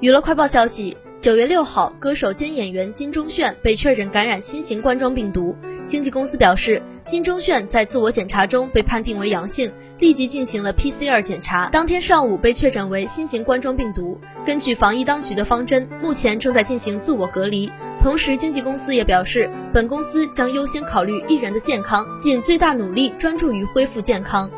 娱乐快报消息。九月六号，歌手兼演员金钟铉被确诊感染新型冠状病毒。经纪公司表示，金钟铉在自我检查中被判定为阳性，立即进行了 PCR 检查，当天上午被确诊为新型冠状病毒。根据防疫当局的方针，目前正在进行自我隔离。同时，经纪公司也表示，本公司将优先考虑艺人的健康，尽最大努力专注于恢复健康。